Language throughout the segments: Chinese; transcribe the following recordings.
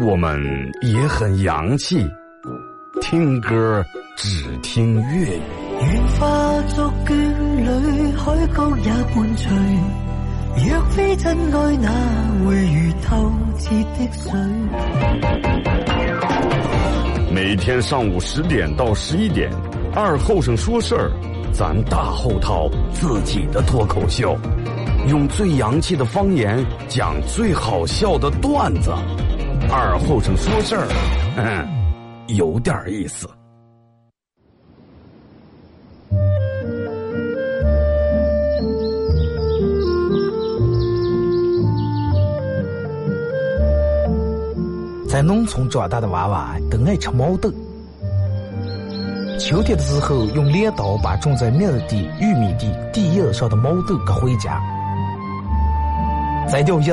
我们也很洋气，听歌只听粤语。愿化作眷侣，海角也伴随。若非真爱，哪会如透彻的水？每天上午十点到十一点，二后生说事儿，咱大后套自己的脱口秀，用最洋气的方言讲最好笑的段子。二后生说事儿，嗯，有点意思。在农村长大的娃娃都爱吃毛豆。秋天的时候，用镰刀把种在麦地、玉米地地叶上的毛豆割回家，摘掉叶，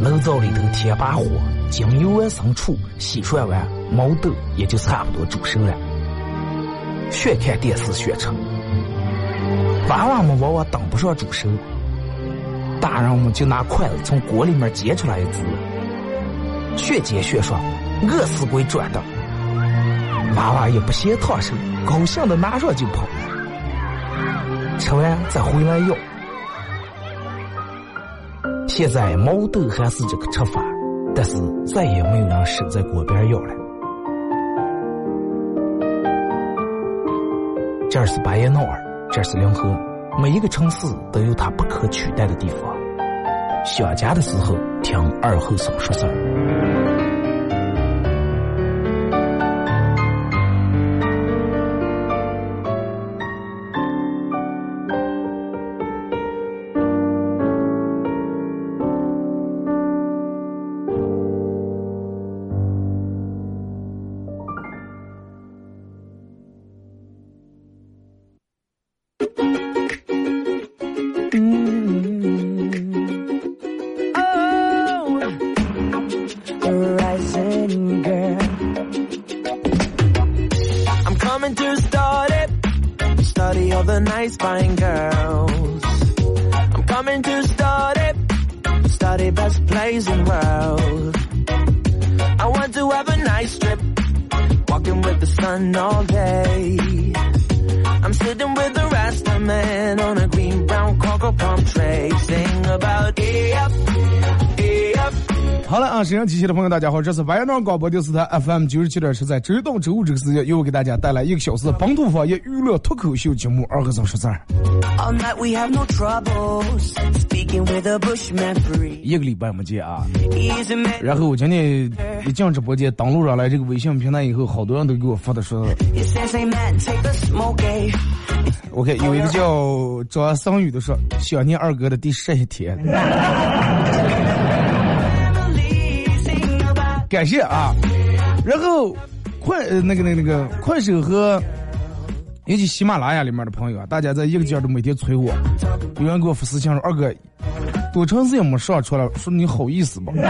炉灶里头添把火，将油完生出，洗涮完，毛豆也就差不多煮熟了。学看电视学吃。娃娃们往往等不上煮熟，大人们就拿筷子从锅里面夹出来一只，学煎学说，饿死鬼转的。娃娃也不嫌烫手，高兴的拿上就跑，吃完再回来要。现在毛豆还是这个吃法，但是再也没有人守在锅边要了。这儿是巴彦淖尔。这是临河，每一个城市都有它不可取代的地方。想家的时候，听二后生说事儿。大家好，这是白杨广播电视台 FM 九十七点七，在周一到周五这个时间，又给大家带来一个小时的本土方言娱乐脱口秀节目《二和尚说事儿》。一个礼拜没见啊，然后我今天一进直播间，登录上来这个微信平台以后，好多人都给我发的说，我看有一个叫张桑宇的说，想念二哥的第十一天。感谢啊，然后快那个那个那个快手和以及喜马拉雅里面的朋友啊，大家在一个劲儿都每天催我，有人给我发私信说二哥，多长时间没上出来了？说你好意思不？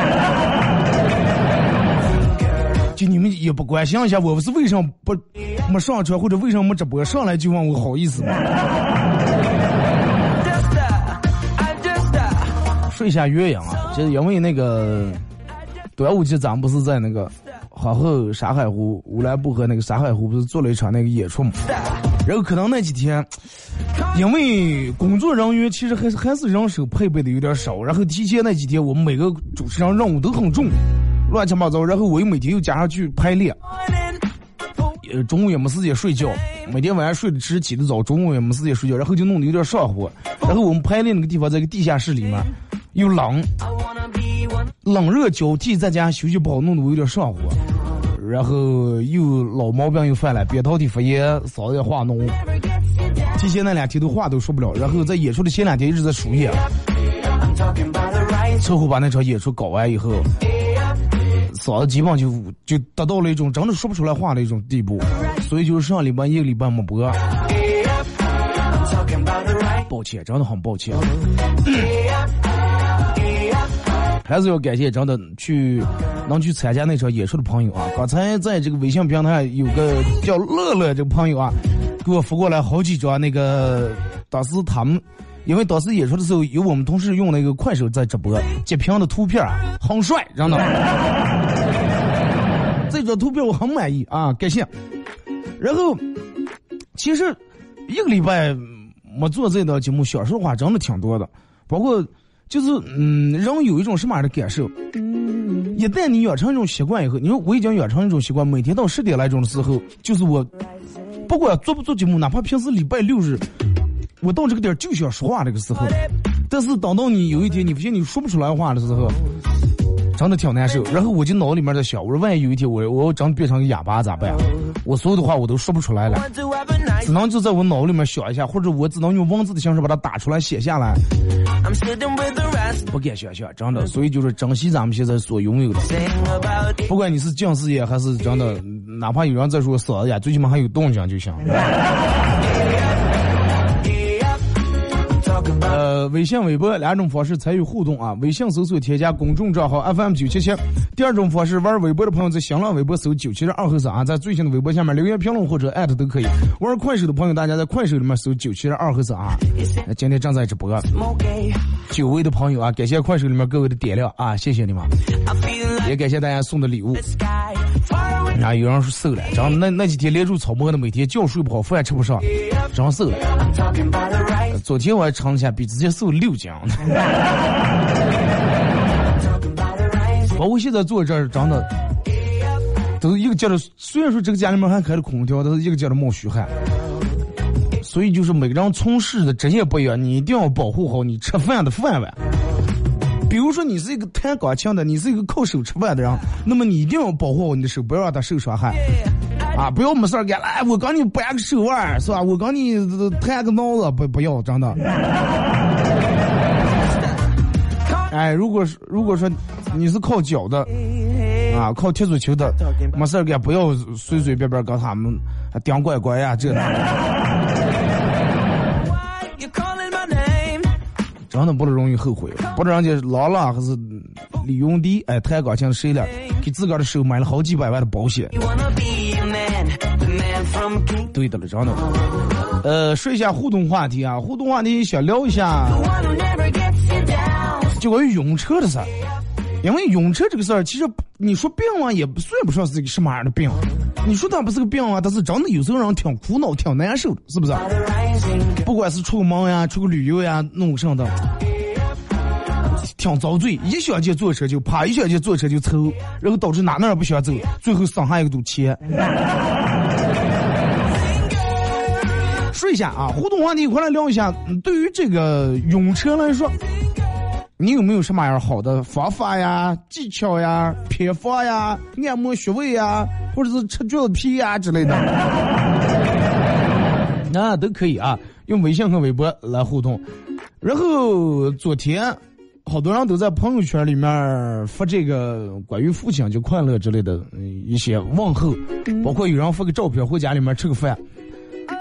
就你们也不关心一下我不是为什么不没上车，或者为什么没直播上来就问我好意思吗？说一下原因啊，就是因为那个。端午节咱们不是在那个皇后沙海湖乌兰布和那个沙海湖不是做了一场那个演出嘛？然后可能那几天，因为工作人员其实还是还是人手配备的有点少，然后提前那几天我们每个主持人任务都很重，乱七八糟。然后我又每天又加上去排练，呃，中午也没时间睡觉，每天晚上睡得迟，起得早，中午也没时间睡觉，然后就弄得有点上火。然后我们排练那个地方在个地下室里面，又冷，冷热交替，在家休息不好，弄得我有点上火。然后又老毛病又犯了，扁桃体发炎，嗓子也化脓。提前那两天都话都说不了，然后在演出的前两天一直在输液，最后把那场演出搞完以后，嗓子基本上就就达到了一种真的说不出来话的一种地步，所以就是上礼拜一个礼拜没播。抱歉，真的很抱歉。还是要感谢真的去能去参加那场演出的朋友啊！刚才在这个微信平台有个叫乐乐这个朋友啊，给我发过来好几张那个当时他们因为当时演出的时候有我们同事用那个快手在直播截屏的图片啊，很帅，真的。这张图片我很满意啊，感谢。然后其实一个礼拜没做这档节目，小说实话真的挺多的，包括。就是嗯，人有一种什么样的感受？一旦你养成一种习惯以后，你说我已经养成一种习惯，每天到十点来钟的时候，就是我不管做不做节目，哪怕平时礼拜六日，我到这个点就想说话这个时候。但是等到你有一天你发现你说不出来话的时候，真的挺难受。然后我就脑里面在想，我说万一有一天我我真变成个哑巴咋办？我所有的话我都说不出来了，只能就在我脑子里面想一下，或者我只能用文字的形式把它打出来写下来。不敢想象，真的，所以就是珍惜咱们现在所拥有的。不管你是近视眼还是真的，哪怕有人在说嗓子眼，最起码还有动静就行。微信、微博两种方式参与互动啊。微信搜索添加公众账号 FM 九七七。第二种方式，玩微博的朋友在新浪微博搜九七二后三啊，在最新的微博下面留言评论或者艾特都可以。玩快手的朋友，大家在快手里面搜九七二后三啊。今天正在直播，久违的朋友啊，感谢快手里面各位的点亮啊，谢谢你们，也感谢大家送的礼物。啊，有人说瘦了，真那那几天连住草摸的，每天觉睡不好，饭也吃不上，真瘦了。昨天我还称了下，比之前瘦六斤。包括现在坐这儿，真的都是一个劲的。虽然说这个家里面还开着空调，但是一个劲的冒虚汗。所以就是每个人从事的职业不一样，你一定要保护好你吃饭的饭碗。比如说你是一个弹钢琴的，你是一个靠手吃饭的人，那么你一定要保护好你的手，不要让它受伤害。啊，不要没事儿干，哎我跟你掰个手腕是吧？我跟你弹个脑子，不不要，真的。哎，如果是如果说你是靠脚的，啊，靠踢足球的，没事儿干，不要随随便便跟他们顶乖乖呀，这。真的不能容易后悔，不知道人家郎朗还是李永迪，哎，弹钢琴谁了？给自个儿的手买了好几百万的保险。对的了，真的。呃，说一下互动话题啊，互动话题想聊一下，就关于晕车的事儿。因为晕车这个事儿，其实你说病啊，也算不上是个什么样的病。你说它不是个病啊，但是真的有时候让人挺苦恼、挺难受的，是不是？不管是出个门呀、出个旅游呀、弄上的，挺遭罪。一想起坐车就怕，一想起坐车就愁，然后导致哪哪也不想走，最后省下一个堵钱。一下啊，互动话题，一块来聊一下。对于这个用车来说。你有没有什么样好的方法呀、技巧呀、偏方呀、按摩穴位呀，或者是吃橘子皮呀之类的？那都可以啊，用微信和微博来互动。然后昨天，好多人都在朋友圈里面发这个关于父亲节快乐之类的一些问候，包括有人发个照片回家里面吃个饭，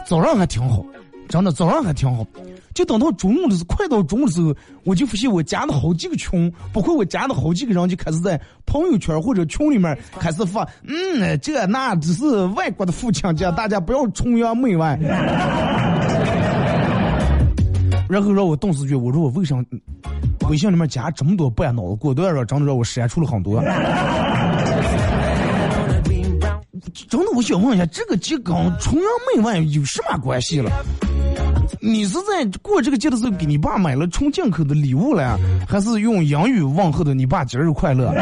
早上还挺好，真的早上还挺好。就等到中午的时候，快到中午的时候，我就发现我加了好几个群，包括我加了好几个人，就开始在朋友圈或者群里面开始发，嗯，这那只是外国的父亲节，大家不要崇洋媚外。然后让我顿时觉，我说我为啥微信里面加这么多不脑子？果断让真的让我删除了很多。真的，我想问一下，这个节跟崇洋媚外有什么关系了？你是在过这个节的时候给你爸买了纯进口的礼物了，还是用洋语问候的你爸节日快乐？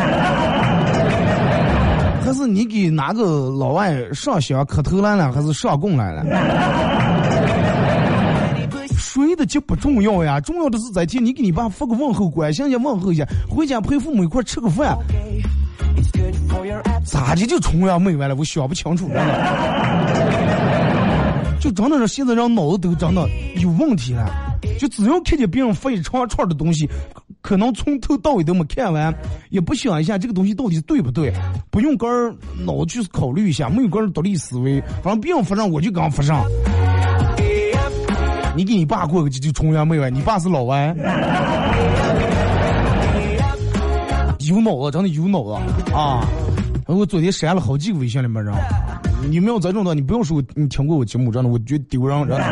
还是你给哪个老外上香磕头来了，还是上供来了？谁的节不重要呀，重要的是在天你给你爸发个问候，关心一下问候一下，回家陪父母一块吃个饭。咋的就崇洋媚外了？我想不清楚了。就真的是现在人脑子都真的有问题了。就只要看见别人发一长串的东西，可能从头到尾都没看完，也不想一下这个东西到底对不对，不用个儿脑子去考虑一下，没有个儿独立思维，反正别人发上我就刚发上。你给你爸过个节就崇洋媚外，你爸是老外，有脑子，真的有脑子啊！我昨天删了好几个微信里面人，你没有这种的，你不用说你听过我节目，真的，我觉得丢人，真的。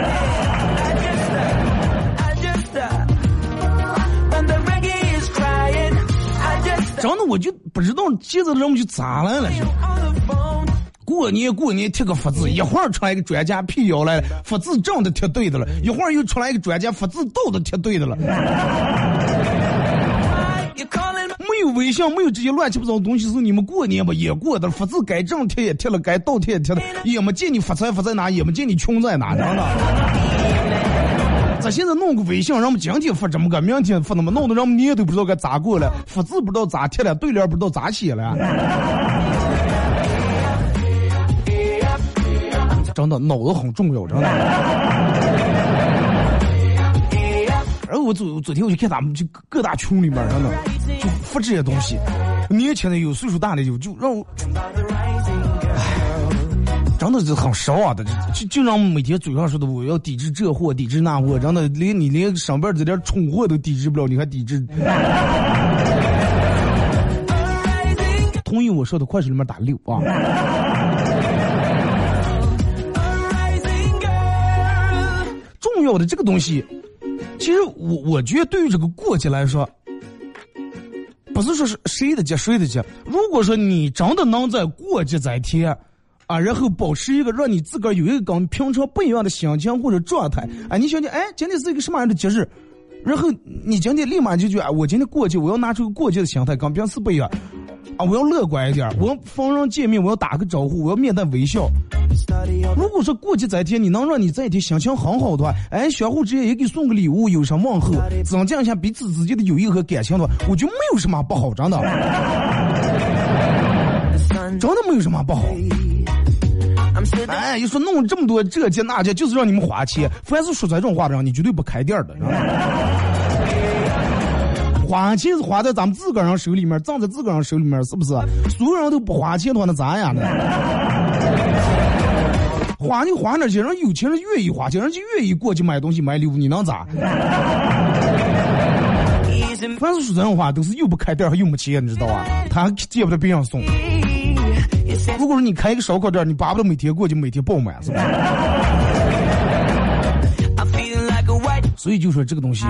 真的我就不知道现在的人们就咋来了，过年过年贴个福字，一会儿出来一个专家辟谣来了，福字正的贴对的了，一会儿又出来一个专家福字倒的贴对的了。微信，没有这些乱七八糟的东西，是你们过年吧也过的，福字该正贴也贴了，该倒贴也贴了，也没见你发财发在哪，也没见你穷在哪，真的。咱现在弄个微信，人们今天发这么个，明天发那么，弄得人们年都不知道该咋过了，发字不知道咋贴了，对联不知道咋写了，真的脑子很重要，真的。然后我昨昨天我就看咱们就各大群里面，真的就发这些东西，年轻的有，岁数大的有，就让我。真的是很失望的，就就让每天嘴上说的我要抵制这货，抵制那货，真的连你连上边这点蠢货都抵制不了，你还抵制？同意我说的，快手里面打六啊！重要的这个东西，其实我我觉得对于这个过节来说，不是说是谁的节谁的节，如果说你真的能在过节这天。啊，然后保持一个让你自个儿有一个跟平常不一样的心情或者状态。啊，你想想，哎，今天是一个什么样的节日？然后你今天立马就觉得，我今天过节，我要拿出个过节的心态，跟平时不一样。啊，我要乐观一点，我要逢人见面我要打个招呼，我要面带微笑。如果说过节这一天你能让你这一天心情很好的话，哎，相互之间也给送个礼物，有什么问候，增进一下彼此之间的友谊和感情的话，我觉得没有什么不好，真的，真的没有什么不好。哎，一说弄这么多这节那节，就是让你们花钱。凡是说这种话的人，你绝对不开店的。花钱是花在咱们自个儿人手里面，挣在自个儿人手里面，是不是？所有人都不花钱的话，那咋样呢？花就花那些人有钱人愿意花钱，人家愿意过去买东西买礼物，你能咋？凡是说这种话，都是又不开店还又没钱，你知道吧？他见不得别人送。如果说你开一个烧烤店，你巴不得每天过去每天爆满，是吧？所以就说这个东西，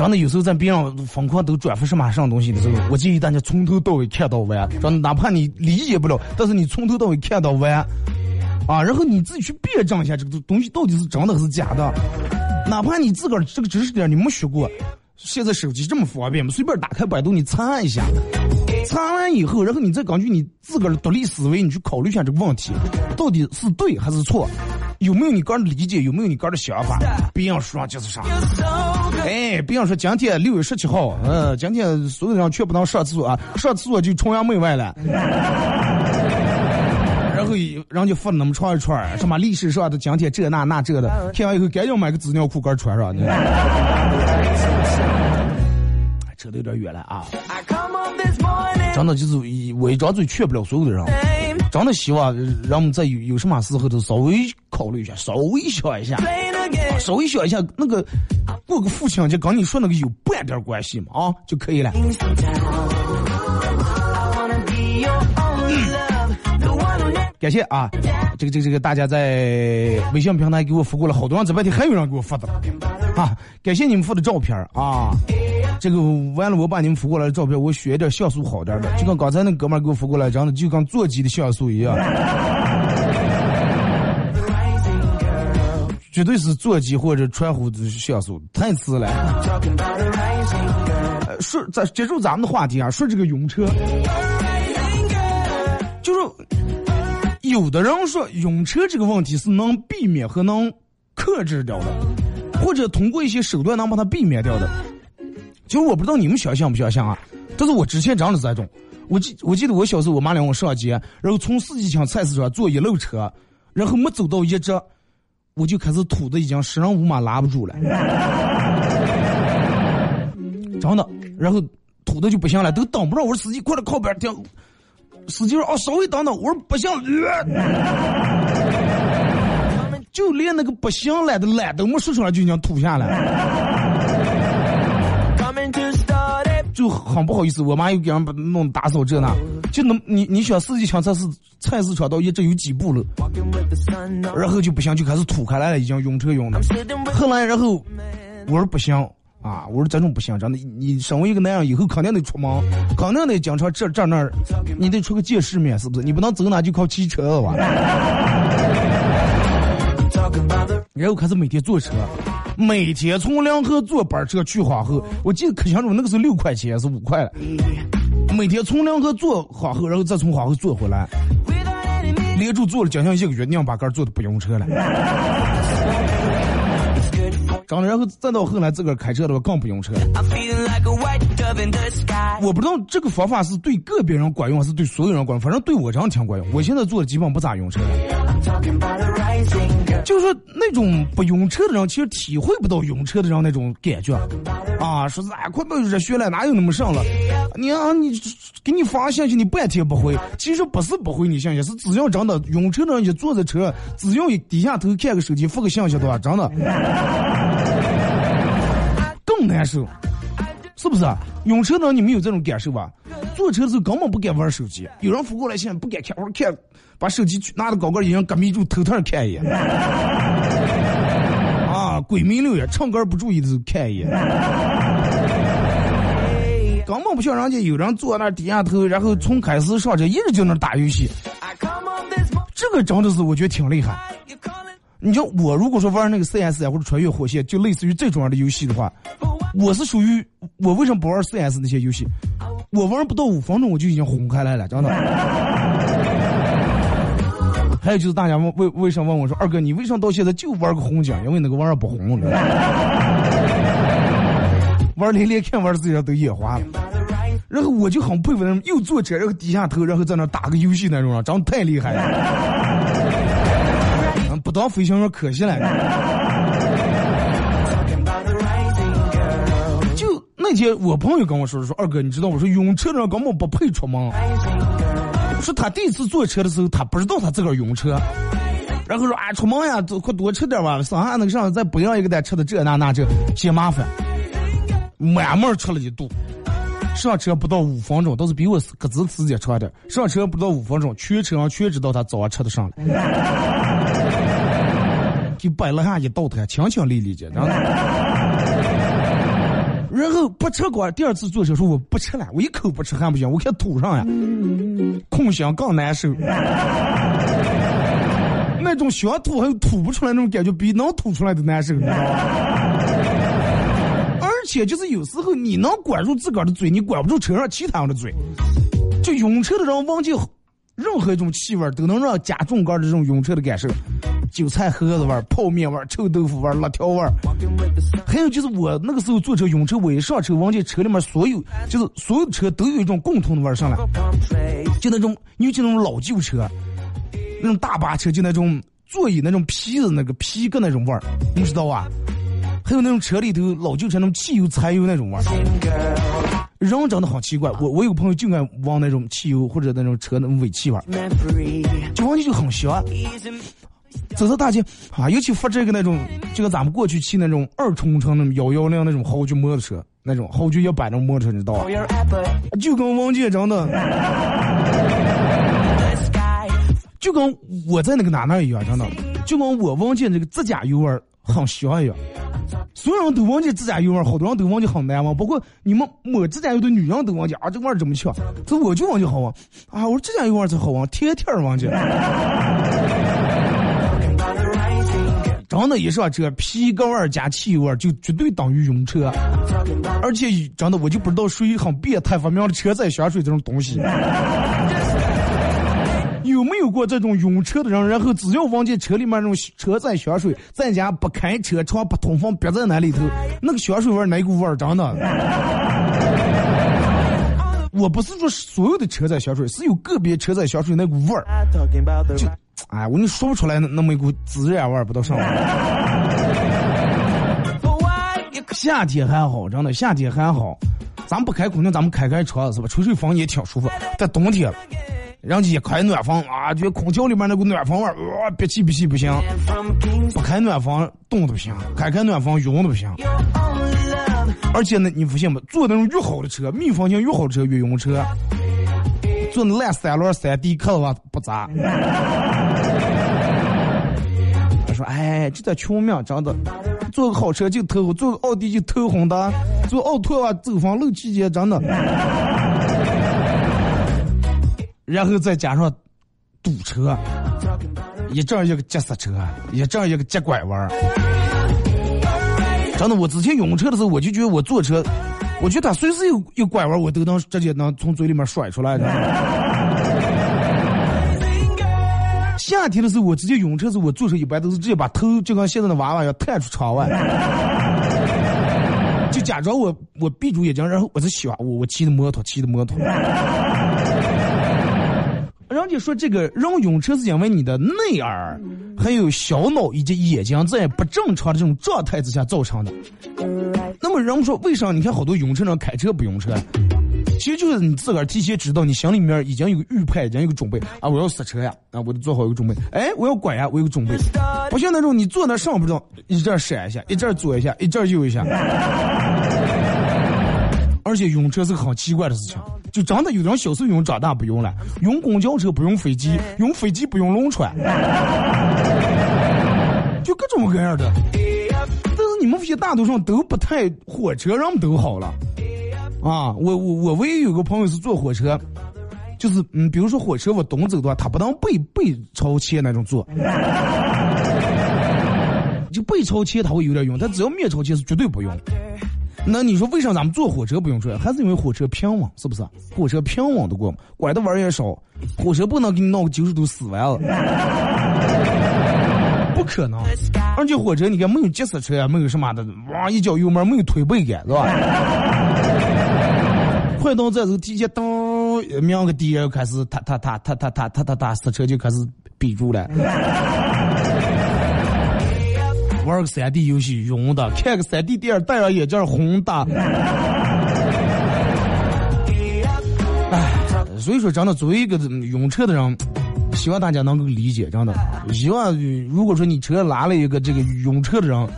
真的有时候在别人疯狂都转发什么什么东西的时候，我建议大家从头到尾看到完，真的哪怕你理解不了，但是你从头到尾看到完，啊，然后你自己去辩证一下这个东西到底是真的还是假的，哪怕你自个儿这个知识点你没学过，现在手机这么方便嘛，随便打开百度你查一下。查完以后，然后你再根据你自个儿的独立思维，你去考虑一下这个问题，到底是对还是错，有没有你个人的理解，有没有你个人的想法？别人说就是啥。哎，别人说今天六月十七号，嗯，今天所有人全不能上厕所啊，上厕所就崇洋媚外了。然后人就发那么长一串，什么历史上的今天这那那这的，看完以后赶紧买个纸尿裤给穿上。扯得有点远了啊！真的就是我一张嘴劝不了所有的人，真的希望人们在有有什么时候都稍微考虑一下，稍微想一下，稍微想一下那个过个父亲节跟你说那个有半点关系嘛啊就可以了。感谢啊，这个这个这个大家在微信平台给我发过了好多，这半天还有人给我发的啊，感谢你们发的照片啊。这个完了，我把你们扶过来的照片，我选一点像素好点的，就跟刚才那哥们给我扶过来，长的就跟座机的像素一样，绝对是座机或者传呼的像素，太次了。说咱接触咱们的话题啊，说这个用车，就是有的人说晕车这个问题是能避免和能克制掉的，或者通过一些手段能把它避免掉的。其实我不知道你们相信不相信啊，但是我之前真的这种。我记我记得我小时候，我妈领我上街，然后从四季青菜市场坐一路车，然后没走到一只，我就开始吐的已经十人五马拉不住了，真的，然后吐的就不行了，都等不着。我说司机快点靠边停。司机说：“哦，稍微等等。”我说：“不行，就连那个不行了的懒都没说出来，就已经吐下来了。就很不好意思，我妈又给人把弄打扫这那，就能你你想司机抢菜市菜市场到一直有几步路，然后就不行，就开始吐开来了，已经晕车晕的。后来然后我说不行。啊！我说这种不行，真的，你身为一个男人，以后肯定得出门，肯定得经常这这那儿，你得出个见世面，是不是？你不能走哪就靠骑车了吧？然后开始每天坐车，每天从梁河坐班车去花河，我记得可清楚，那个时候六块钱是五块了。每天从梁河坐花河，然后再从花河坐回来，连住坐了将近一个月，娘把杆坐的不用车了。然后再到后来自个儿开车的话更不用车了。我不知道这个方法是对个别人管用还是对所有人管用，反正对我这样挺管用。我现在坐的基本不咋用车。就是说那种不用车的人，其实体会不到用车的人那种感觉。啊，说是哎，快把热血了，哪有那么上了？你啊，你给你发信息，你半天不回，其实不是不回你信息，是只要真的用车的人一坐在车，只要一低下头看个手机，发个信息的话，真的。更难受，是不是？用车的人，你们有这种感受吧？坐车的时候根本不敢玩手机，有人扶过来现在不敢看，我说看，把手机拿到高个，已经隔迷住，偷偷看一眼。啊，鬼迷六眼，唱歌不注意的时候看一眼。根本不像人家有人坐那低下头，然后从开始上车一直就能打游戏。这个真的是我觉得挺厉害。你就我如果说玩那个 CS 啊或者穿越火线，就类似于这种样的游戏的话，我是属于我为什么不玩 CS 那些游戏？我玩不到五分钟我就已经红开来了，真的。还有就是大家问为为什么问我说二哥你为什么到现在就玩个红警？因为那个玩意儿不红了，玩连连看玩的自己都眼花了。然后我就很佩服那种又坐车然后低下头然后在那打个游戏那种啊，真的太厉害了。不当飞行员可惜了。就那天我朋友跟我说说二哥，你知道我说晕车的人根本不配出门。说他第一次坐车的时候，他不知道他自个儿晕车，然后说啊出门呀，快多吃点吧，剩下那个上再不要一个单吃的这那那这嫌麻烦，满门吃了一肚。上车不到五分钟，倒是比我个子时间长点。上车不到五分钟，全车上全知道他早上吃的上了。就摆了下一道台，清清丽丽的，然后，然后不吃光，第二次做手术我不吃了，我一口不吃还不行，我看吐上呀，空想更难受，那种想吐还吐不出来那种感觉，比能吐出来的难受，你知道吧？而且就是有时候你能管住自个儿的嘴，你管不住车上其他人的嘴，就晕车的人忘记。任何一种气味都能让加重杆的这种晕车的感受，韭菜盒子味、泡面味、臭豆腐味、辣条味，还有就是我那个时候坐车晕车，我一上车，忘记车里面所有就是所有车都有一种共同的味上来，就那种尤其那种老旧车，那种大巴车，就那种座椅那种皮子那个皮革那种味，你知道吧？还有那种车里头老旧车那种汽油柴油那种味儿。人真的好奇怪，我我有个朋友就爱往那种汽油或者那种车那种尾气味就闻起就很香。走到大街啊，尤其发这个那种，就跟咱们过去骑那种二冲程那种幺幺零那种豪爵摩托车，那种豪爵一百那种摩托车，你知道吧？就跟王姐真的，就跟我在那个哪哪一样，真的，就跟我王姐这个自驾油味很香一样。所有人都忘记指甲油味好多人都忘记很难闻，包括你们抹指甲油的女人都忘记啊，这味儿这么强，这我就忘记好闻啊！我说指甲油味才好闻，天天忘记。真的，一上车皮革味加汽油味就绝对等于晕车，而且真的我就不知道谁很变态发明了车载香水这种东西。有没有过这种晕车的人？然后只要闻见车里面那种车载香水，在家不开车窗不通风，憋在那里头，那个香水味儿哪股味儿？真的。我不是说所有的车载香水，是有个别车载香水那股味儿，就，哎，我你说不出来那那么一股孜然味儿，不到上。夏天还好，真的夏天还好，咱不开空调，咱们开开窗是吧？吹吹风也挺舒服。在冬天，人家一开暖风啊，就空调里面那股暖风味儿，哇，憋气憋气不行。不开暖风冻的不行，开开暖风晕的不行。而且呢，你不信吗？坐那种越好的车，密封性越好的车越晕车。坐那烂三轮三 D 客的话不咋。他说：“哎，这叫穷命，真的。坐个好车就偷，坐个奥迪就偷红的，坐奥拓啊走房漏气节，真的。然后再加上堵车，一阵一个急刹车，一阵一个急拐弯。”真的，我之前晕车的时候，我就觉得我坐车，我觉得他随时有有拐弯，我都能直接能从嘴里面甩出来的。夏天的时候，我直接晕车的时候，我坐车一般都是直接把头就跟现在的娃娃要探出窗外，就假装我我闭住眼睛，然后我在喜欢我我骑的摩托，骑的摩托。人家说这个人晕车是因为你的内耳、还有小脑以及眼睛在不正常的这种状态之下造成的。那么人们说，为啥你看好多晕车人开车不晕车？其实就是你自个儿提前知道，你心里面已经有个预判，已经有个准备啊！我要刹车呀，啊，我得做好一个准备。哎，我要拐呀，我有个准备。不像那种你坐那上不知道，一阵闪一下，一阵左一下，一阵右一下。而且晕车是个很奇怪的事情。就真的有人小时候用，长大不用了。用公交车不用飞机，用飞机不用轮船，就各种各样的。但是你们这些大多数都不太火车，人们都好了。啊，我我我唯一有个朋友是坐火车，就是嗯，比如说火车我东走的话，他不能背背朝前那种坐，就背朝前他会有点用，但只要面朝前是绝对不用。那你说为啥咱们坐火车不用转？还是因为火车平稳，是不是？火车平稳的过，拐的弯也少。火车不能给你闹个九十度死弯了，不可能。而且火车你看没有急刹车，没有什么的，哇一脚油门没有推背感，是吧？快到这时候提前当瞄个地，开始踏踏踏踏踏踏踏踏踏刹车就开始逼住了。玩个三 D 游戏晕的，看个三 D 电影戴上眼镜红的。哎，所以说真的，作为一个晕车的人，希望大家能够理解，真的。希望如果说你车拉了一个这个晕车的人，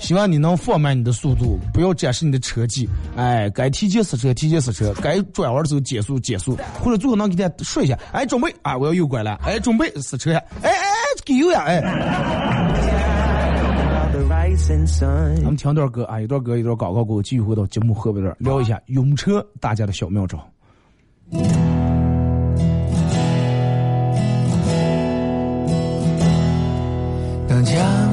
希望你能放慢你的速度，不要展示你的车技。哎，该提前刹车提前刹车，该转弯的时候减速减速，或者最后能给他说一下，哎，准备啊，我要右拐了，哎，准备刹车呀，哎哎，给油呀，哎。咱们听段歌啊，一段歌一段广告过后，继续回到节目后边段聊一下用车大家的小妙招。当墙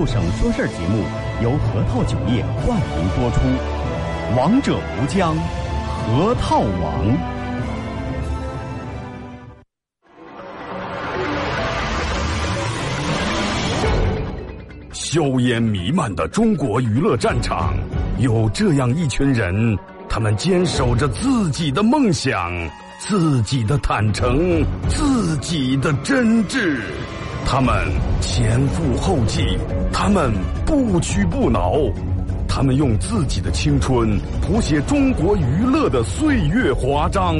王二后生说事儿节目由核桃酒业冠名播出，王者无疆，核桃王。硝烟弥漫的中国娱乐战场，有这样一群人，他们坚守着自己的梦想，自己的坦诚，自己的真挚。他们前赴后继，他们不屈不挠，他们用自己的青春谱写中国娱乐的岁月华章。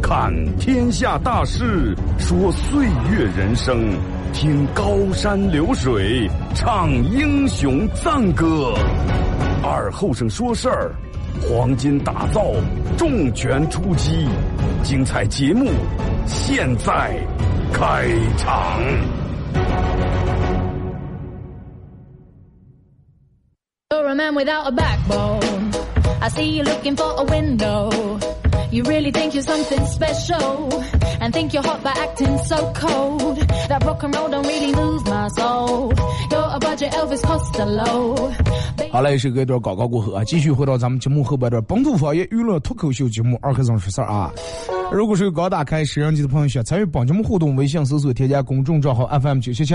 看天下大事，说岁月人生，听高山流水，唱英雄赞歌。二后生说事儿，黄金打造，重拳出击，精彩节目现在开场。You're a man without a backbone. I see you looking for a window. You really think you're something special and think you're hot by acting so cold. That rock and roll don't really move my soul. You're a budget Elvis Costello. 好嘞，是隔一段广告过后啊，继续回到咱们节目后半段本土方言娱乐脱口秀节目《二和尚说事儿》啊。如果是刚打开摄像机的朋友，想参与帮节目互动，微信搜索添加公众账号 FM 九七七。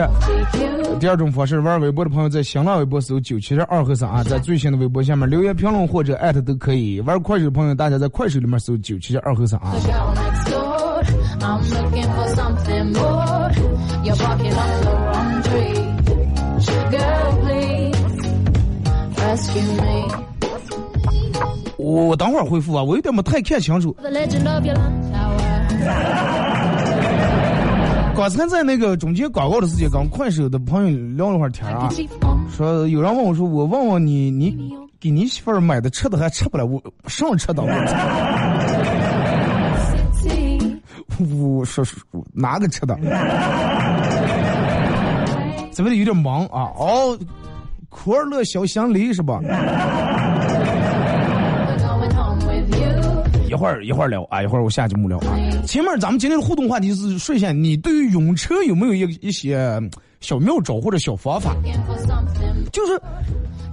第二种方式，玩微博的朋友在新浪微博搜九七七二和尚啊，在最新的微博下面留言评论或者艾特都可以。玩快手的朋友，大家在快手里面搜九七七二和尚啊。我我等会儿回复啊，我有点没太看清楚。刚才在那个中间广告的时间，跟快手的朋友聊了会儿天啊，说有人问我说，我问问你，你给你媳妇儿买的吃的还吃不了，我上吃的我。我说说哪个吃的？这边有点忙啊。哦，库尔勒小香梨是吧？一会儿一会儿聊啊，一会儿我下节目聊啊。前面咱们今天的互动话题是说一下，你对于用车有没有一一些小妙招或者小方法？就是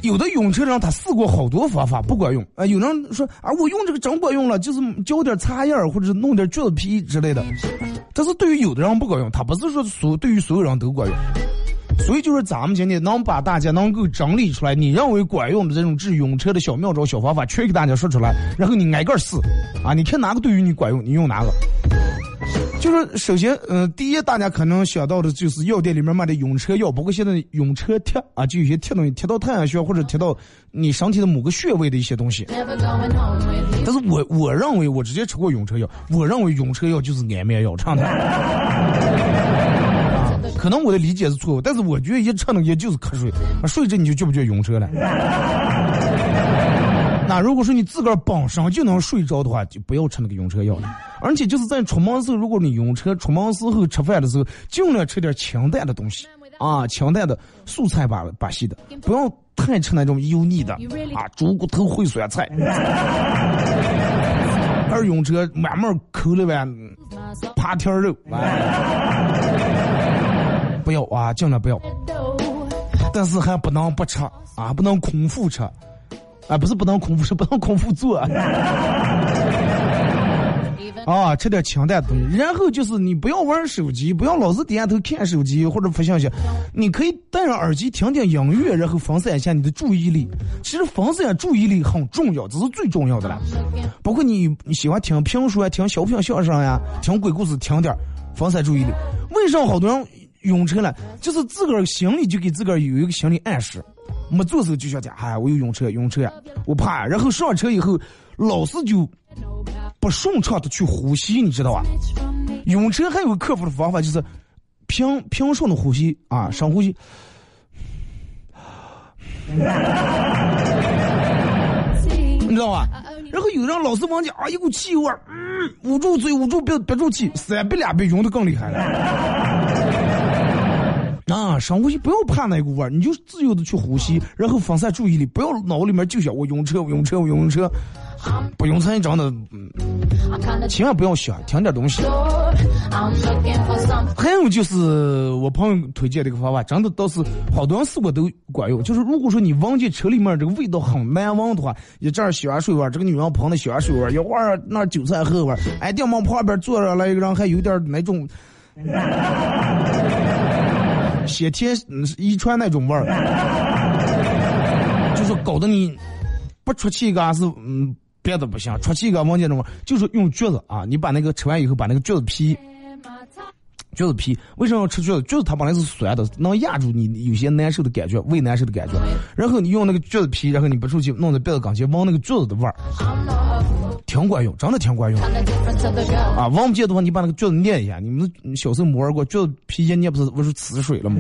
有的用车人他试过好多方法不管用啊、有人说啊我用这个真管用了，就是浇点擦叶儿或者弄点橘子皮之类的。但是对于有的人不管用，他不是说所对于所有人都管用。所以就是咱们今天能把大家能够整理出来，你认为管用的这种治晕车的小妙招、小方法，全给大家说出来，然后你挨个试，啊，你看哪个对于你管用，你用哪个。就是首先，嗯、第一，大家可能想到的就是药店里面卖的晕车药，包括现在晕车贴啊，就有些贴东西贴到太阳穴或者贴到你身体的某个穴位的一些东西。但是我我认为我直接吃过晕车药，我认为晕车药就是安眠药，唱的。啊，可能我的理解是错误，但是我觉得一吃那个药就是瞌睡，啊睡着你就觉不觉晕车了？那如果说你自个儿本身就能睡着的话，就不要吃那个晕车药了。而且就是在出门时候，如果你晕车出门时候吃饭的时候，尽量吃点清淡的东西啊，清淡的素菜吧把戏的，不要太吃那种油腻的啊，猪骨头烩酸菜。二晕车慢慢抠了呗，扒条肉，哎不要啊，尽量不要。但是还不能不吃啊，不能空腹吃，啊，不是不能空腹吃，不能空腹做。啊，吃点清淡的东西，然后就是你不要玩手机，不要老是低下头看手机或者发信息，你可以戴上耳机听听音乐，然后分散一下你的注意力。其实分散注意力很重要，这是最重要的了。包括你你喜欢听评书啊，听小品相声呀、听鬼故事，听点儿分散注意力。为啥好多人晕车了？就是自个儿心里就给自个儿有一个心理暗示，没做时候就想讲，哎，我有晕车，晕车，我怕。然后上车以后，老是就不顺畅的去呼吸，你知道吧？晕车还有个克服的方法，就是平平顺的呼吸啊，深呼吸。你知道吧？然后有人老是往讲啊，一股气味，嗯，捂住嘴，捂住憋憋住气，三憋两憋晕的更厉害了。啊，深呼吸，不要怕那股味儿，你就自由的去呼吸，然后分散注意力，不要脑里面就想我晕车，我晕车，我晕车，不晕车，你真的，嗯千万不要想，听点东西。还有就是我朋友推荐的一个方法，真的倒是好多人试过都管用。就是如果说你闻见车里面这个味道很难闻的话，一阵香水味，这个女人喷的香水味，一会儿那韭菜盒味，哎，电门旁边坐着来一个人，还有点那种 先天遗传 那种味儿，就是搞得你不出气个是嗯。别的不行，出气个闻见那种，就是用橘子啊！你把那个吃完以后，把那个橘子皮，橘子皮为什么要吃橘子？橘子它本来是酸的，能压住你有些难受的感觉，胃难受的感觉。然后你用那个橘子皮，然后你不出去，弄在鼻子跟前闻那个橘子的味儿，挺管用，真的挺管用。啊，闻不见的话，你把那个橘子捏一下。你们小时候没玩过橘子皮一捏不是不是呲水了吗？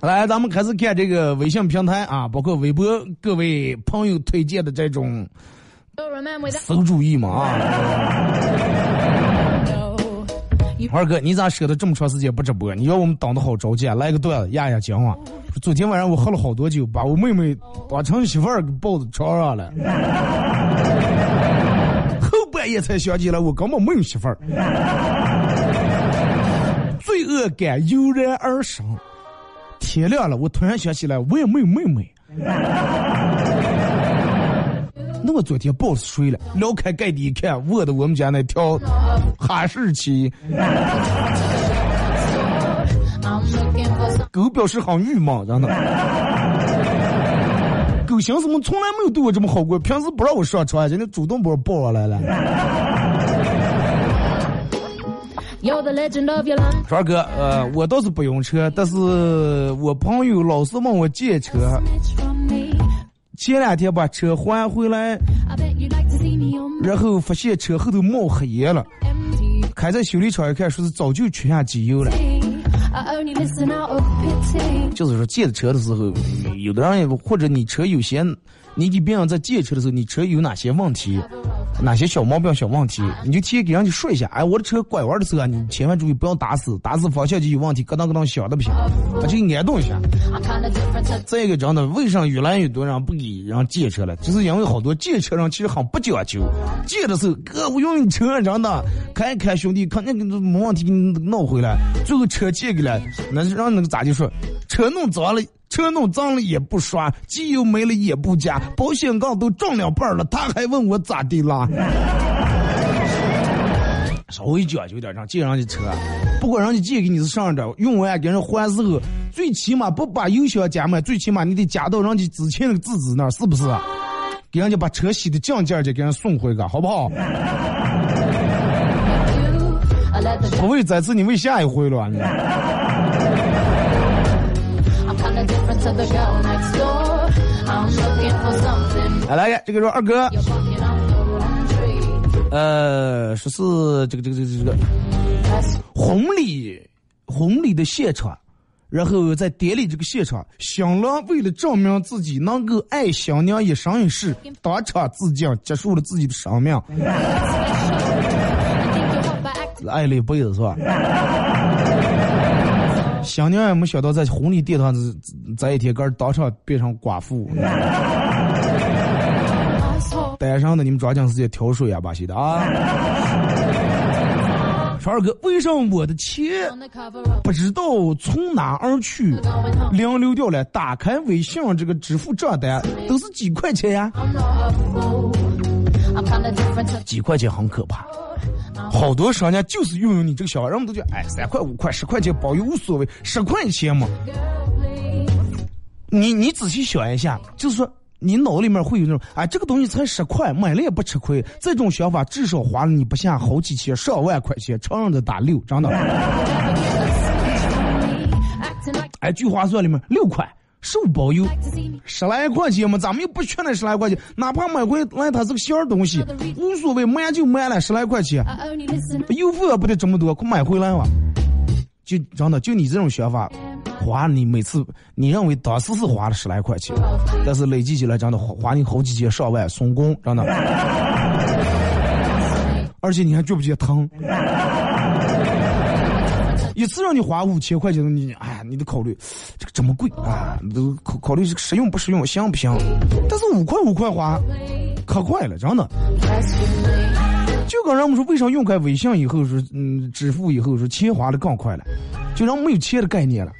来，咱们开始看这个微信平台啊，包括微博，各位朋友推荐的这种馊主意嘛啊！二哥，你咋舍得这么长时间不直播？你要我们等的好着急啊！来个段子压压惊啊！昨天晚上我喝了好多酒，把我妹妹当成媳妇儿给抱在床上了，后半夜才想起来我根本没有媳妇儿，罪恶感油然而生。天亮了，我突然想起来，我也没有妹妹。那我昨天抱着睡了，撩开盖底一看，卧的我们家那条哈士奇。狗表示很郁闷，真的。狗寻思，我从来没有对我这么好过，平时不让我上床，今天主动把我抱上来了。川哥，呃，我倒是不用车，但是我朋友老是问我借车。前两天把车还回来，然后发现车后头冒黑烟了。开在修理厂一看，说是早就缺下机油了。就是说借的车的时候，有的人也或者你车有些，你给别人在借车的时候，你车有哪些问题？哪些小毛病、小问题，你就提前给人家说一下。哎，我的车拐弯的时候啊，你千万注意不要打死，打死方向就有问题，咯噔咯噔响的不行，把这个安动一下。再一个，真的，为啥越来越多人不给人借车了？就是因为好多借车人其实很不讲究，借的时候哥我用你车，真的，看一看兄弟，肯定没问题，给你弄回来。最后车借给了，那让那个咋就说，车弄脏了。车弄脏了也不刷，机油没了也不加，保险杠都撞两半了，他还问我咋地啦？稍微讲究点，让借人家车，不管人家借给你是上着，用完给人还时候，最起码不把油箱加满，最起码你得加到人家之前那个自己那儿，是不是？给人家把车洗的净净的，给人送回去，好不好？不为这次，你为下一回了。来来个，这个说二哥，呃，说是这个这个这个这个。婚礼婚礼的现场，然后在典礼这个现场，新郎为了证明自己能够爱新娘一生一世，当场自尽，结束了自己的生命，爱了一辈子是吧？新娘也没想到在婚礼殿堂子这一天，个当场变成寡妇。单上的你们抓紧时间挑水啊，巴西的啊！川二哥，为什么我的钱不知道从哪儿去，零流掉了？打开微信这个支付账单都是几块钱呀？几块钱很可怕。好多商家就是运用你这个想法，人们都觉得，哎，三块五块十块钱包邮无所谓，十块钱嘛。你你仔细想一下，就是说你脑里面会有那种，哎，这个东西才十块，买了也不吃亏。这种想法至少花了你不下好几千上万块钱，常人的打六，真的。哎，聚划算里面六块。受包邮，十来块钱嘛，咱们又不缺那十来块钱，哪怕买回来它是个小东西，无所谓，买就买了，十来块钱，邮费也不得这么多，快买回来嘛。就真的，就你这种想法，花你每次你认为当时是花了十来块钱，但是累计起来真的花你好几千上万，送工真的，而且你还觉不觉得疼？一次让你花五千块钱，你哎呀，你得考虑这个这么贵啊，都考考虑这个实用不实用，香不香？但是五块五块花，可快了，真的。就跟人们说，为啥用开微信以后是嗯支付以后是钱花的更快了，就人没有钱的概念了。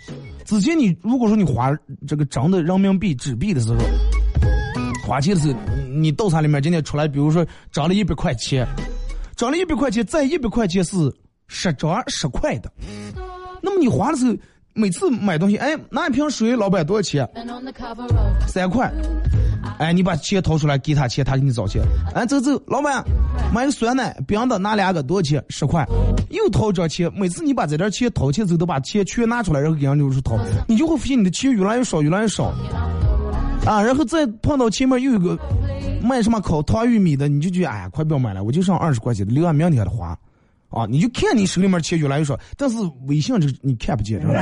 之前你如果说你花这个真的人民币纸币的时候，花钱的时候，你豆茶里面今天出来，比如说涨了一百块钱，涨了一百块钱，再一百块钱是十张十块的，那么你花的时候。每次买东西，哎，拿一瓶水，老板多少钱？三块。哎，你把钱掏出来给他钱，他给你找钱。哎，走走，老板，买个酸奶，冰的拿两个多少钱？十块。又掏张钱，每次你把这点钱掏钱之后，都把钱全拿出来，然后给人就是掏，你就会发现你的钱越来越少，越来越少。啊，然后再碰到前面又有个卖什么烤糖玉米的，你就觉得哎呀，快不要买了，我就剩二十块钱，留俺明天的花。啊，你就看你手里面钱越来越少，但是微信这你看不见，是吧？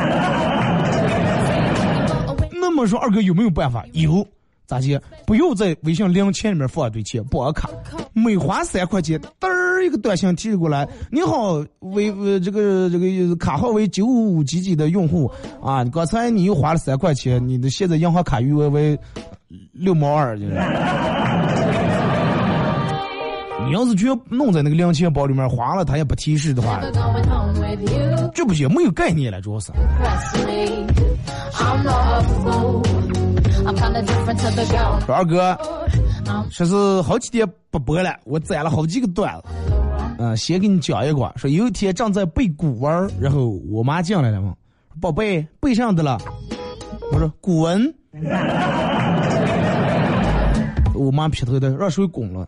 那么说二哥有没有办法？有，咋接？不要在微信零钱里面放一堆钱，绑卡，每花三块钱，嘚儿一个短信提过来，你好，为呃这个这个卡号为九五五几几的用户啊，刚才你又花了三块钱，你的现在银行卡余额为六毛二，就是。你要是全弄在那个零钱包里面花了，他也不提示的话，这不行，没有概念了，主要是。二哥，说是好几天不播了，我攒了好几个段子，嗯，先给你讲一个。说有一天正在背古文，然后我妈进来了嘛，宝贝背上的了，我说古文。我妈劈头的让水滚了。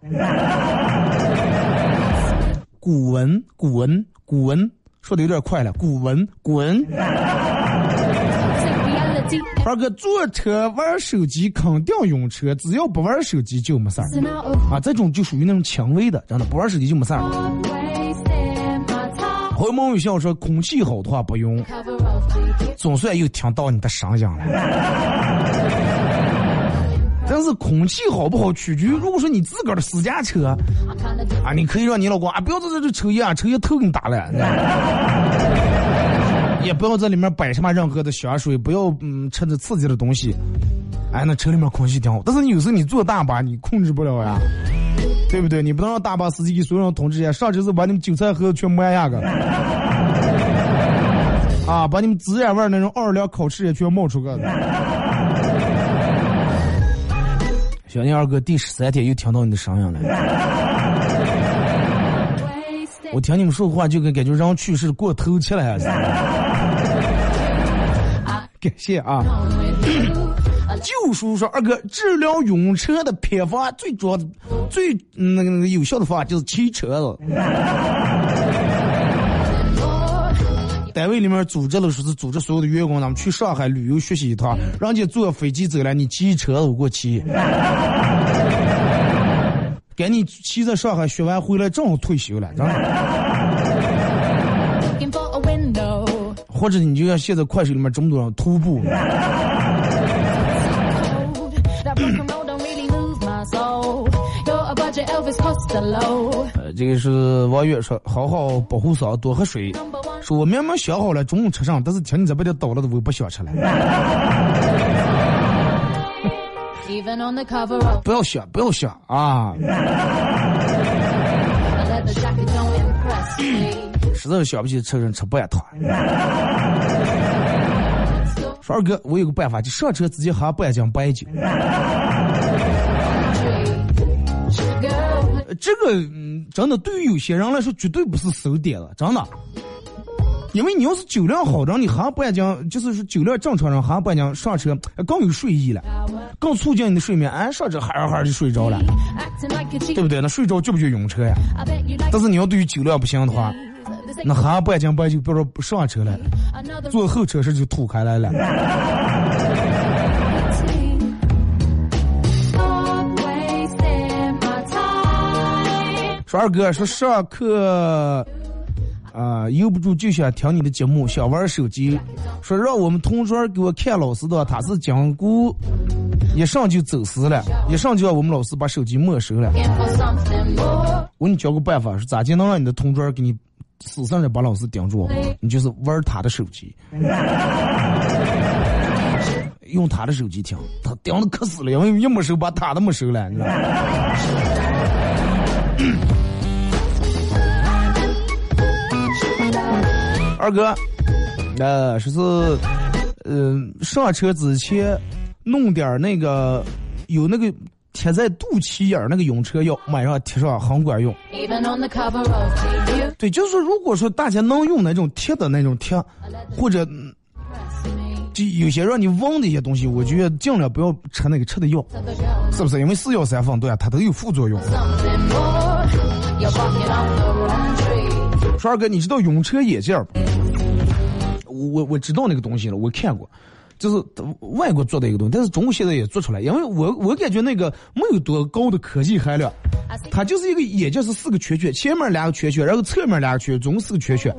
古文，古文，古文，说的有点快了。古文，滚。二哥坐车玩手机肯定晕车，只要不玩手机就没事儿。啊，这种就属于那种轻微的，真的不玩手机就没事儿。回眸有笑说空气好的话不用，总算又听到你的声音了。但是空气好不好取决于，如果说你自个儿的私家车，啊，你可以让你老公啊不要在这抽烟啊，抽烟头给你打了，也不要在里面摆什么任何的香水，不要嗯吃着刺激的东西，哎，那车里面空气挺好。但是你有时候你坐大巴，你控制不了呀，对不对？你不能让大巴司机给所有人通知一下，上车是把你们韭菜盒子全抹下个，啊，把你们孜然味那种奥尔良烤翅也全冒出个。小宁二哥，第十三天又听到你的声音了。我听你们说话，就跟感觉人去世过头去了。感谢啊！旧书说，二哥治疗晕车的偏方，最主要、最那个那个有效的方法就是骑车子。单位里面组织了，说是组织所有的员工，咱们去上海旅游学习一趟。人家坐飞机走了，你骑车我过去，赶紧骑在上海学完回来，正好退休了，或者你就像现在快手里面这么多人徒步。呃，这个是王月说，好好保护嗓，多喝水。说我明明想好了中午吃上，但是听你这边的倒了的，我不想吃了。不要想，不要想啊！实在是想不起吃人吃半汤。说二哥，我有个办法，就上车直接喝半斤白酒。这个嗯，真的对于有些人来说，绝对不是馊点了，真的。因为你要是酒量好，的你喝半斤，就是说酒量正常人喝半斤上车更有睡意了，更促进你的睡眠。哎，上车哈哈就睡着了，对不对？那睡着就不就晕车呀？但是你要对于酒量不行的话，那喝半斤白酒，别说不上车了，坐后车时就吐开来了。说二哥说上课。啊，由不住就想听你的节目，想玩手机。说让我们同桌给我看老师的，他是讲古，一上就走失了，一上就要我们老师把手机没收了。我给你教个办法，是咋就能让你的同桌给你死死的把老师盯住？你就是玩他的手机，用他的手机听，他盯的可死了，因为一没收把他的没收了，你知道。二哥，呃，说是，呃，上车之前弄点那个有那个贴在肚脐眼儿那个晕车药，晚上贴上很管用。对，就是说，如果说大家能用那种贴的那种贴，或者嗯就有些让你忘的一些东西，我觉得尽量不要吃那个吃的药，是不是？因为是药三分毒啊，它都有副作用。说二哥，你知道晕车眼镜儿？我我我知道那个东西了，我看过，就是外国做的一个东西，但是中国现在也做出来，因为我我感觉那个没有多高的科技含量，它就是一个眼镜是四个圈圈，前面两个圈圈，然后侧面两个圈，总共四个圈圈，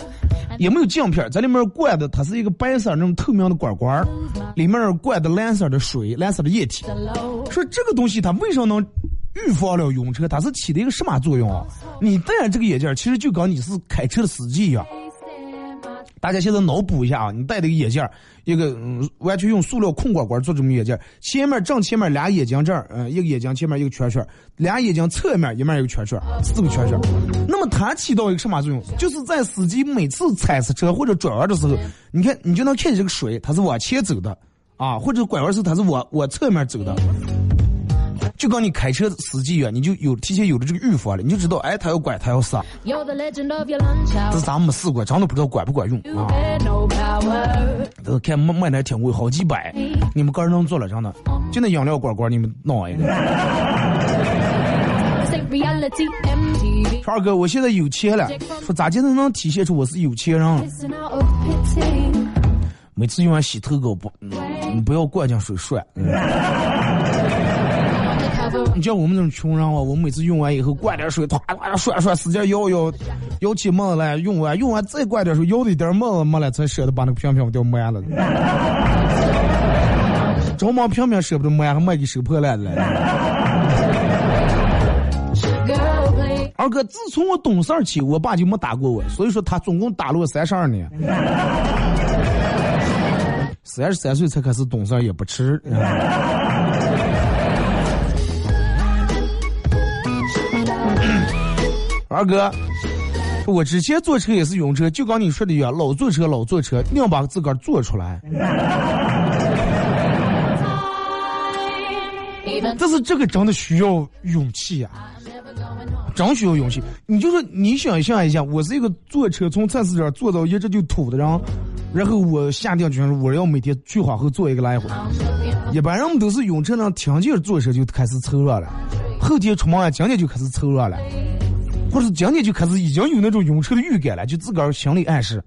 也没有镜片，在里面灌的它是一个白色那种透明的管管，里面灌的蓝色的水，蓝色的液体。说这个东西它为什么能预防了晕车？它是起的一个什么作用啊？你戴上这个眼镜，其实就跟你是开车的司机一样。大家现在脑补一下啊，你戴这个眼镜儿，一个嗯，完全用塑料空管管做这么眼镜儿，前面正前面俩眼睛这儿，嗯、一个眼睛前面一个圈圈，俩眼睛侧面一面一个圈圈，四个圈圈。那么它起到一个什么作用？就是在司机每次踩刹车或者转弯的时候，你看你就能看见这个水，它是往前走的啊，或者拐弯时它是往往侧面走的。就跟你开车司机一样，你就有提前有了这个预防了，你就知道，哎，他要拐，他要刹。You're the legend of your lunch 这咱们没试过，真的不知道管不管用啊。都看卖卖的挺贵，好几百，你们个人能做了，真的。就那养料管管，你们弄一个。This ain't reality, MTV. 说二哥，我现在有钱了，说咋就能能体现出我是有钱人 pity. 每次用完洗头膏不，嗯你不要灌进水涮。你像我们这种穷人啊，我每次用完以后灌点水，唰唰，使劲摇摇，摇起沫来，用完用完再灌点水，摇的一点沫子没了，才舍得把那个瓶瓶掉满了。着忙瓶瓶舍不得满，还卖给收破烂的了。二哥，自从我懂事起，我爸就没打过我，所以说他总共打了我三十二年。三十三岁才开始懂事也不迟。二哥，我之前坐车也是晕车，就跟你说的一样，老坐车老坐车，硬把自个儿坐出来。但是这个真的需要勇气呀、真需要勇气。你就说你想象一下，我是一个坐车从菜市场坐到一直就吐的人，然后我下定决心我要每天去往后坐一个来回。一般人们都是晕车呢，听见坐车就开始凑热了，后天出门啊，今天就开始凑热了，或者是今天就开始已经有那种晕车的预感了，就自个儿心里暗示。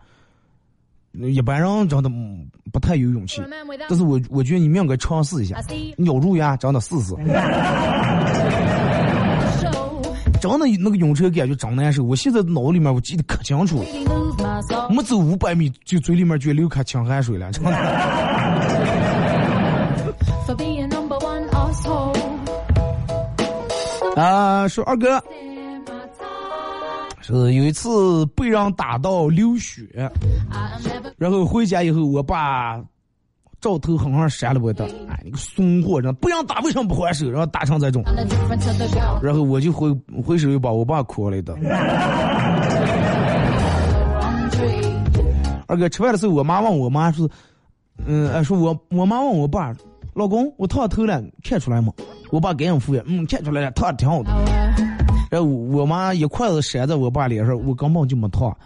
一般人真的嗯不太有勇气但是我我觉得你们应该尝试一下咬住牙，真的试试。真的那个晕车感觉真难受。我现在脑里面我记得可清楚了.没走五百米就嘴里面就流开清汗水了，真的。啊，说二哥.是有一次被人打到流血，然后回家以后，我爸照头狠狠扇了我一顿，哎，你个怂货，真的不让打为什么不还手？然后打成这种，然后我就回回手又把我爸哭了一顿。二哥吃饭的时候，我妈问我妈说，嗯，哎，说我我妈问我爸，老公，我烫头了，看出来吗？我爸赶紧敷衍，嗯，看出来了，烫的挺好的。我妈一筷子扇在我爸脸上，我根本就没烫。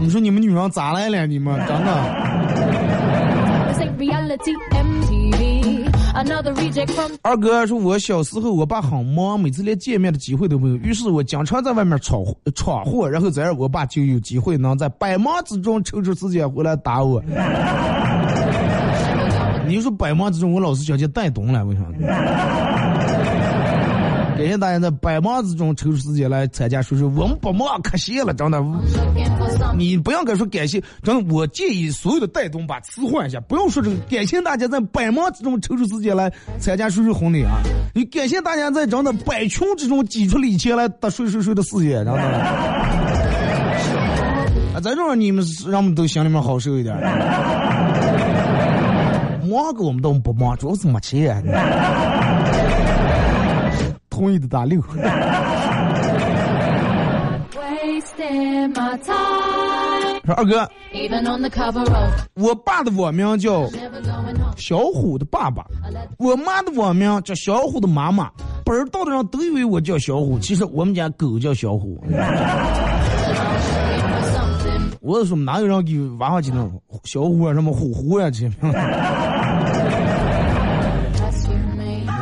你说你们女人咋来了？你们真的？二哥说，我小时候我爸很忙，每次连见面的机会都没有，于是我经常在外面闯闯祸，然后这样我爸就有机会能在百忙之中抽出时间回来打我。你说百忙之中，我老是想去带动了，为啥？感谢大家在百忙之中抽出时间来参加说说我们不忙，可惜了，真的。你不要跟说感谢，真的，我建议所有的带动把词换一下，不要说这个感谢大家在百忙之中抽出时间来参加叔叔婚礼啊！你感谢大家在真的百穷之中挤出力气来打水水水的事业，真的。啊，在这儿你们让我们都心里面好受一点。忙给我们都不忙，主要是没钱。同意的打六。说二哥，我爸的网名叫小虎的爸爸，我妈的网名叫小虎的妈妈，不知道的人都以为我叫小虎，其实我们家狗叫小虎。我说哪有人给娃娃起那小虎啊，什么虎虎呀、这些。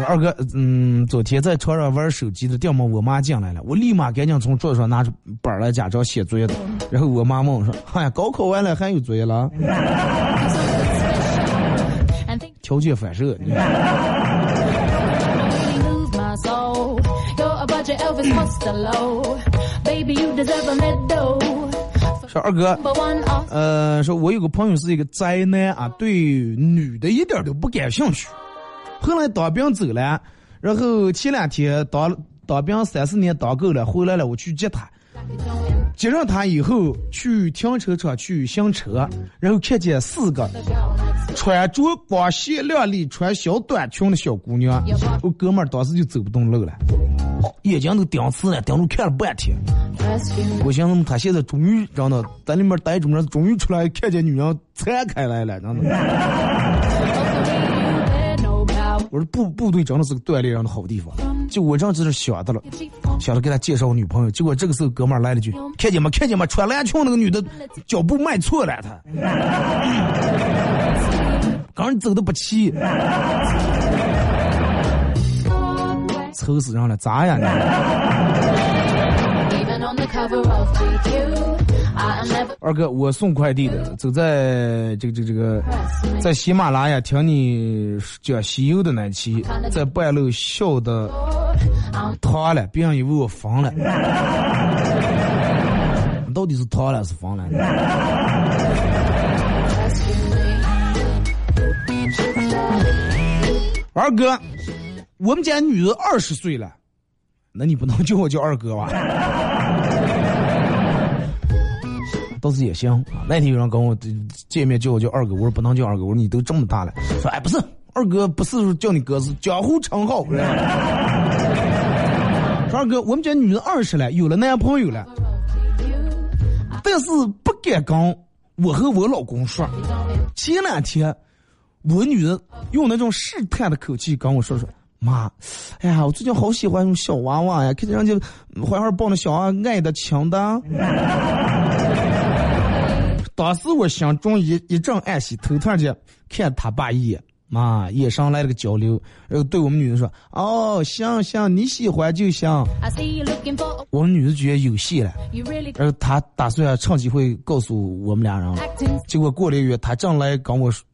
二哥，嗯，昨天在床上玩手机的，掉么我妈进来了，我立马赶紧从桌子上拿出本来假装写作业的，然后我妈问我说：“哎呀，高考完了还有作业了？”条件反射。你说二哥，呃，说我有个朋友是一个宅男啊，对女的一点都不感兴趣。后来当兵走了，然后前两天当当兵三四年当够了，回来了，我去接他。接上他以后，去停车场去行车，然后看见四个穿着光鲜亮丽、穿小短裙的小姑娘，我哥们儿当时就走不动路了，眼睛都盯死了，盯住看了半天。我想他现在终于真的在里面待着呢，终于出来看见女人拆开来了，真的。我说部部队真的是个锻炼人的好地方。就我正这是想的了.想着给他介绍我女朋友，结果这个时候哥们儿来了句：“看见没？看见没？穿蓝裙那个女的脚步迈错了，她。”刚人走的不齐，愁死人了，咋样呢？二哥，我送快递的，走在这个这个这个，在喜马拉雅听你讲西游的那期，在半路笑的塌了，别人以为我疯了，到底是塌了是疯了？二哥，我们家女儿二十岁了，那你不能叫我叫二哥吧？倒是也行啊。那天有人跟我见面叫我叫二哥，我说不能叫二哥，我说你都这么大了，说哎不是二哥，不是叫你哥，是江湖称号。说二哥，我们家女儿二十了，有了男朋友了，但是不敢跟我和我老公说。前两天，我女人用那种试探的口气跟我说说。妈，哎呀，我最近好喜欢那种小娃娃呀，看见人家怀怀抱那小娃爱的强的。当时我心中一一阵暗喜，头突然间看他爸一眼，妈，眼上来了个交流，然后对我们女人说：“哦，行行，你喜欢就行。I see you looking for ”我们女人觉得有戏了然后她打算趁机会告诉我们俩人了。结果过了一个月，他正来跟我说，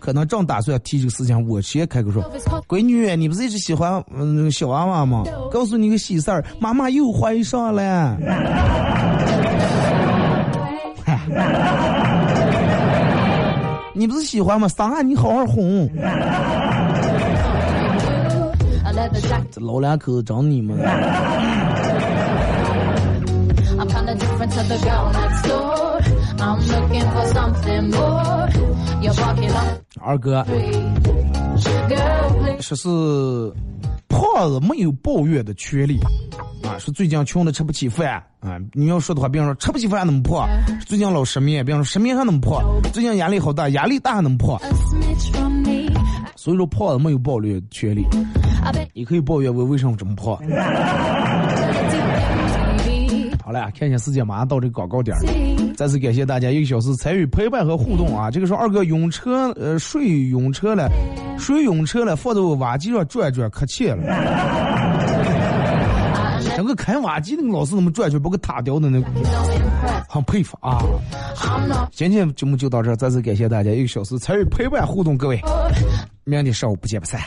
可能正打算提这个事情，我先开口说：“闺女，你不是一直喜欢嗯那个小娃娃吗？告诉你个喜事儿，妈妈又怀上了。你不是喜欢吗？啥？你好好哄这老两口子，整你们二哥十四。胖子没有抱怨的权利啊，是最近穷的吃不起饭啊。你要说的话，别人说吃不起饭怎么破，最近老失眠，别人说失眠还那么破，最近压力好大，压力大还那么破。所以说胖子没有抱怨权利，你可以抱怨我为什么这么破。好了，看一下时间马上到这个广告点儿了。再次感谢大家一个小时参与陪伴和互动啊！这个时候二哥用车呃睡用车了，睡用车了，放在我挖机上转转，可气了。整个开挖机那个老是那么转转，把个塌掉的那个.很佩服啊！今天节目就到这儿，再次感谢大家一个小时参与陪伴互动，各位，明天上午不见不散。